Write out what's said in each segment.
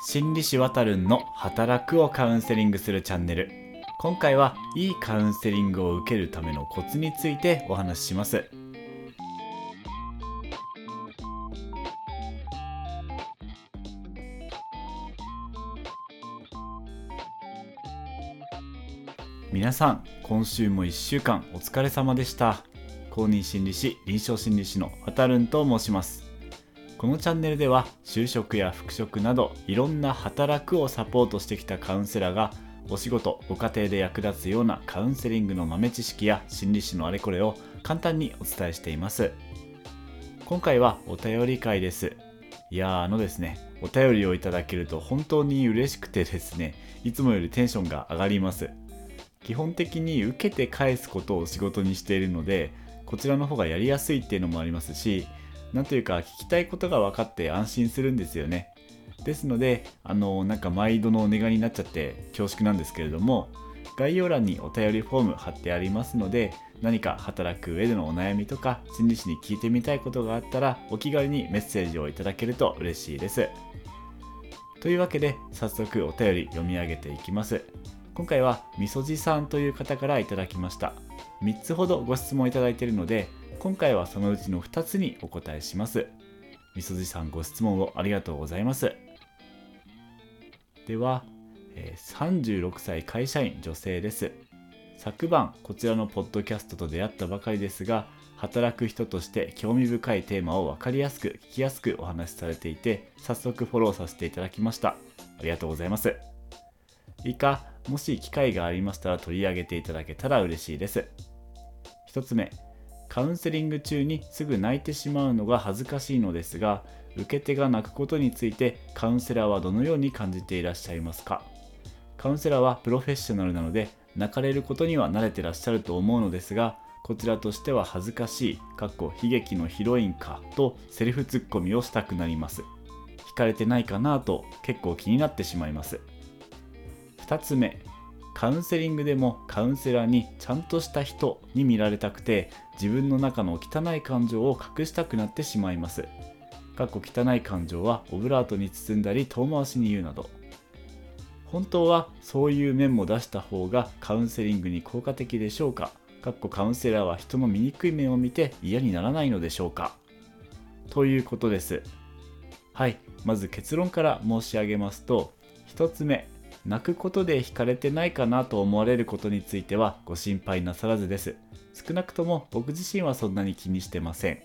心理師わたるんの働くをカウンセリングするチャンネル。今回はいいカウンセリングを受けるためのコツについてお話しします。皆さん今週も1週間お疲れ様でした。公認心理師臨床心理師のわたるんと申します。このチャンネルでは就職や復職などいろんな働くをサポートしてきたカウンセラーがお仕事ご家庭で役立つようなカウンセリングの豆知識や心理師のあれこれを簡単にお伝えしています。今回はお便り会です。いやーあのですねお便りをいただけると本当に嬉しくてですねいつもよりテンションが上がります。基本的に受けて返すことを仕事にしているのでこちらの方がやりやすいっていうのもありますしなんというか聞きたいことが分かって安心するんですよね。ですのであのなんか毎度のお願いになっちゃって恐縮なんですけれども概要欄にお便りフォーム貼ってありますので何か働く上でのお悩みとか心理師に聞いてみたいことがあったらお気軽にメッセージをいただけると嬉しいです。というわけで早速お便り読み上げていきます。今回はみそじさんという方からいただきました。3つほどご質問いただいているので今回はそのうちの2つにお答えします。みそじさんご質問をありがとうございます。では、え36歳会社員女性です。昨晩こちらのポッドキャストと出会ったばかりですが働く人として興味深いテーマを分かりやすく聞きやすくお話しされていて早速フォローさせていただきました。ありがとうございます。以下もし機会がありましたら取り上げていただけたら嬉しいです。1つ目カウンセリング中にすぐ泣いてしまうのが恥ずかしいのですが受け手が泣くことについてカウンセラーはどのように感じていらっしゃいますか？カウンセラーはプロフェッショナルなので泣かれることには慣れてらっしゃると思うのですがこちらとしては恥ずかしいかっこ悲劇のヒロインかとセルフツッコミをしたくなります。惹かれてないかなと結構気になってしまいます。2つ目カウンセリングでもカウンセラーにちゃんとした人に見られたくて自分の中の汚い感情を隠したくなってしまいます。かっこ汚い感情はオブラートに包んだり遠回しに言うなど。本当はそういう面も出した方がカウンセリングに効果的でしょうか？かっこカウンセラーは人の醜い面を見て嫌にならないのでしょうか？ということです。はいまず結論から申し上げますと1つ目泣くことで惹かれてないかなと思われることについてはご心配なさらずです。少なくとも僕自身はそんなに気にしてません。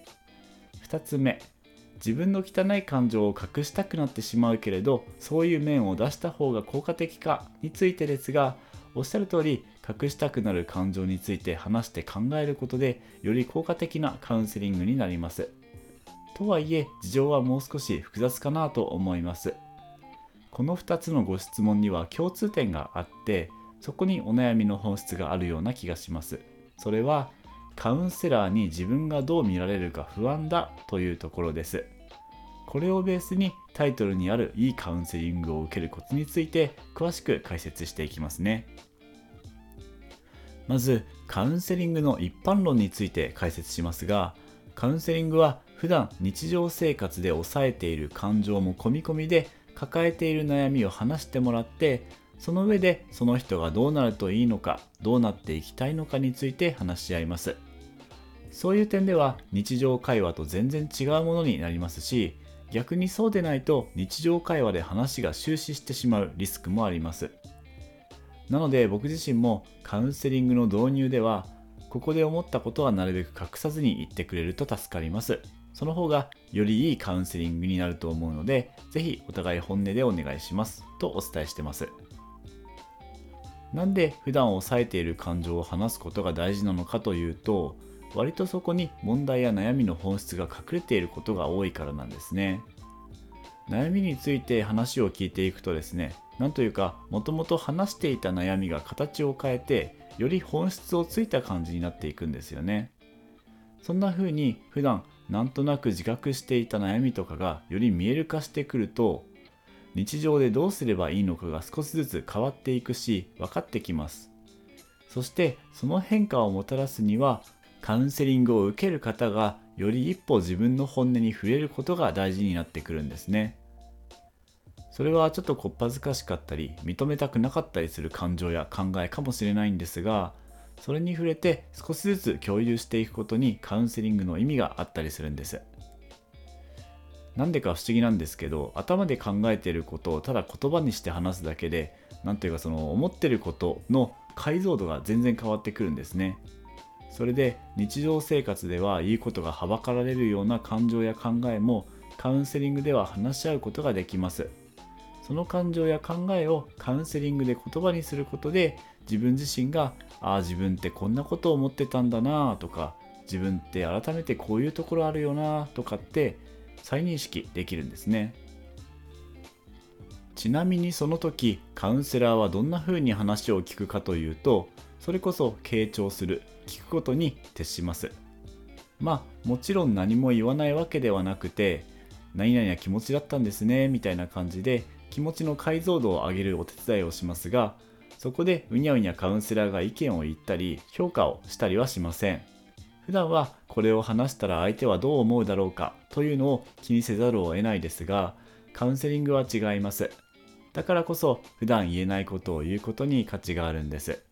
2つ目自分の汚い感情を隠したくなってしまうけれどそういう面を出した方が効果的かについてですがおっしゃる通り隠したくなる感情について話して考えることでより効果的なカウンセリングになります。とはいえ事情はもう少し複雑かなと思います。この2つのご質問には共通点があってそこにお悩みの本質があるような気がします。それはカウンセラーに自分がどう見られるか不安だというところです。これをベースにタイトルにあるいいカウンセリングを受けるコツについて詳しく解説していきますね。まずカウンセリングの一般論について解説しますがカウンセリングは普段日常生活で抑えている感情も込み込みで抱えている悩みを話してもらってその上でその人がどうなるといいのかどうなっていきたいのかについて話し合います。そういう点では日常会話と全然違うものになりますし逆にそうでないと日常会話で話が終始してしまうリスクもあります。なので僕自身もカウンセリングの導入ではここで思ったことはなるべく隠さずに言ってくれると助かります。その方がよりいいカウンセリングになると思うのでぜひお互い本音でお願いします。とお伝えしてます。なんで普段抑えている感情を話すことが大事なのかというと割とそこに問題や悩みの本質が隠れていることが多いからなんですね。悩みについて話を聞いていくとですねなんというかもともと話していた悩みが形を変えてより本質をついた感じになっていくんですよね。そんな風に普段なんとなく自覚していた悩みとかがより見える化してくると日常でどうすればいいのかが少しずつ変わっていくし分かってきます。そしてその変化をもたらすにはカウンセリングを受ける方がより一歩自分の本音に触れることが大事になってくるんですね。それはちょっとこっぱずかしかったり認めたくなかったりする感情や考えかもしれないんですがそれに触れて少しずつ共有していくことにカウンセリングの意味があったりするんです。なんでか不思議なんですけど頭で考えていることをただ言葉にして話すだけで何というかその思ってることの解像度が全然変わってくるんですね。それで日常生活ではいいことがはばかられるような感情や考えもカウンセリングでは話し合うことができます。その感情や考えをカウンセリングで言葉にすることで自分自身がああ自分ってこんなことを思ってたんだなとか自分って改めてこういうところあるよなとかって再認識できるんですね。ちなみにその時カウンセラーはどんな風に話を聞くかというとそれこそ傾聴する聞くことに徹します。まあもちろん何も言わないわけではなくて何々な気持ちだったんですねみたいな感じで気持ちの解像度を上げるお手伝いをしますがそこでうにゃうにゃカウンセラーが意見を言ったり評価をしたりはしません。普段はこれを話したら相手はどう思うだろうかというのを気にせざるを得ないですがカウンセリングは違います。だからこそ普段言えないことを言うことに価値があるんです。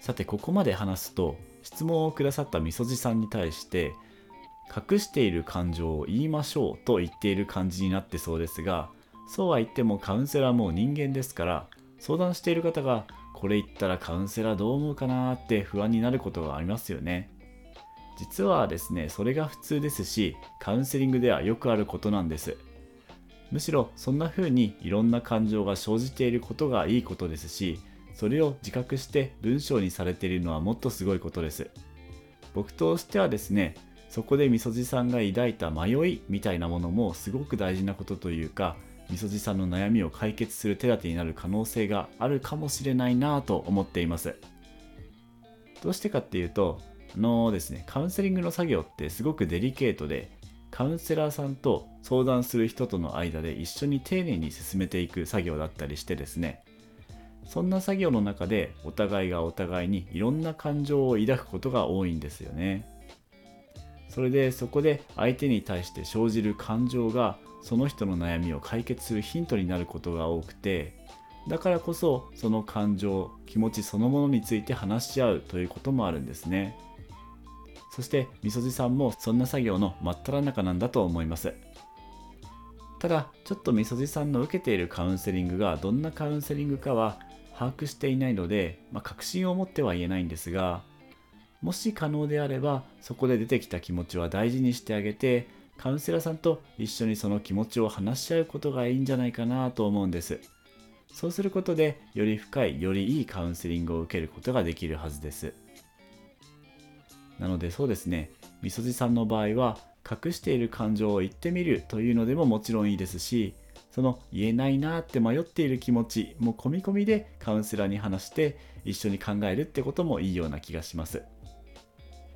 さてここまで話すと質問をくださったみそじさんに対して隠している感情を言いましょうと言っている感じになってそうですがそうは言ってもカウンセラーも人間ですから相談している方がこれ言ったらカウンセラーどう思うかなって不安になることがありますよね。実はですねそれが普通ですしカウンセリングではよくあることなんです。むしろそんな風にいろんな感情が生じていることがいいことですしそれを自覚して文章にされているのはもっとすごいことです。僕としてはですねそこでみそじさんが抱いた迷いみたいなものもすごく大事なことというかみそじさんの悩みを解決する手立てになる可能性があるかもしれないなと思っています。どうしてかっていうとあのー、ですねカウンセリングの作業ってすごくデリケートでカウンセラーさんと相談する人との間で一緒に丁寧に進めていく作業だったりしてですねそんな作業の中でお互いがお互いにいろんな感情を抱くことが多いんですよね。それでそこで相手に対して生じる感情がその人の悩みを解決するヒントになることが多くてだからこそその感情気持ちそのものについて話し合うということもあるんですね。そしてみそじさんもそんな作業の真っ只中なんだと思います。ただちょっとみそじさんの受けているカウンセリングがどんなカウンセリングかは把握していないので、まあ、確信を持っては言えないんですがもし可能であればそこで出てきた気持ちは大事にしてあげてカウンセラーさんと一緒にその気持ちを話し合うことがいいんじゃないかなと思うんです。そうすることでより深いよりいいカウンセリングを受けることができるはずです。なのでそうですね。みそじさんの場合は隠している感情を言ってみるというのでももちろんいいですしその言えないなって迷っている気持ちも込み込みでカウンセラーに話して一緒に考えるってこともいいような気がします。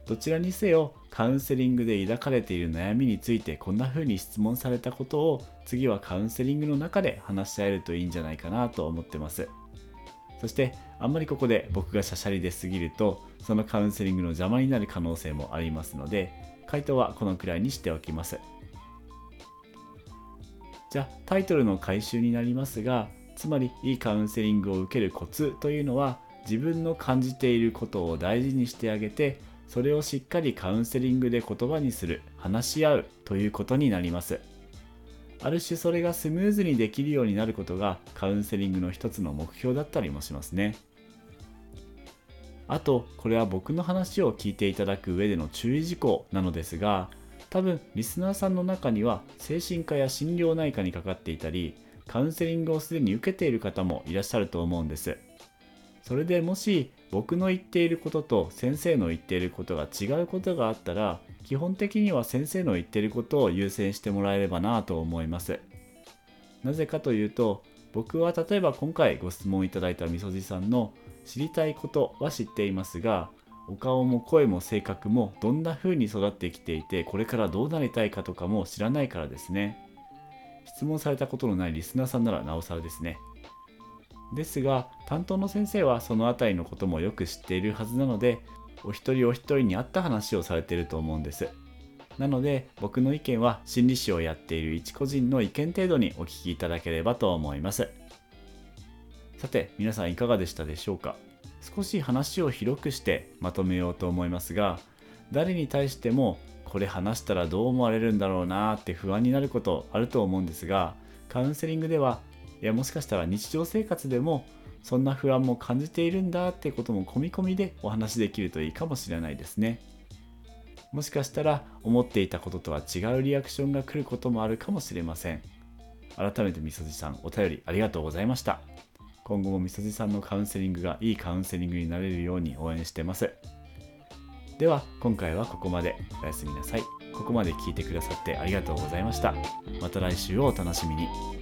どちらにせよカウンセリングで抱かれている悩みについてこんな風に質問されたことを次はカウンセリングの中で話し合えるといいんじゃないかなと思ってます。そしてあんまりここで僕がしゃしゃりですぎるとそのカウンセリングの邪魔になる可能性もありますので回答はこのくらいにしておきます。じゃあタイトルの回収になりますがつまりいいカウンセリングを受けるコツというのは自分の感じていることを大事にしてあげてそれをしっかりカウンセリングで言葉にする話し合うということになります。ある種それがスムーズにできるようになることがカウンセリングの一つの目標だったりもしますね。あとこれは僕の話を聞いていただく上での注意事項なのですが多分リスナーさんの中には精神科や心療内科にかかっていたりカウンセリングをすでに受けている方もいらっしゃると思うんです。それでもし僕の言っていることと先生の言っていることが違うことがあったら基本的には先生の言ってることを優先してもらえればなと思います。なぜかというと僕は例えば今回ご質問いただいたみそじさんの知りたいことは知っていますがお顔も声も性格もどんな風に育ってきていてこれからどうなりたいかとかも知らないからですね。質問されたことのないリスナーさんならなおさらですね。ですが担当の先生はその辺りのこともよく知っているはずなのでお一人お一人に合った話をされていると思うんです。なので僕の意見は心理師をやっている一個人の意見程度にお聞きいただければと思います。さて皆さんいかがでしたでしょうか？少し話を広くしてまとめようと思いますが誰に対してもこれ話したらどう思われるんだろうなって不安になることあると思うんですがカウンセリングではいやもしかしたら日常生活でもそんな不安も感じているんだってことも込み込みでお話しできるといいかもしれないですね。もしかしたら思っていたこととは違うリアクションが来ることもあるかもしれません。改めてみそじさんお便りありがとうございました。今後もみそじさんのカウンセリングがいいカウンセリングになれるように応援してます。では今回はここまで。おやすみなさい。ここまで聞いてくださってありがとうございました。また来週をお楽しみに。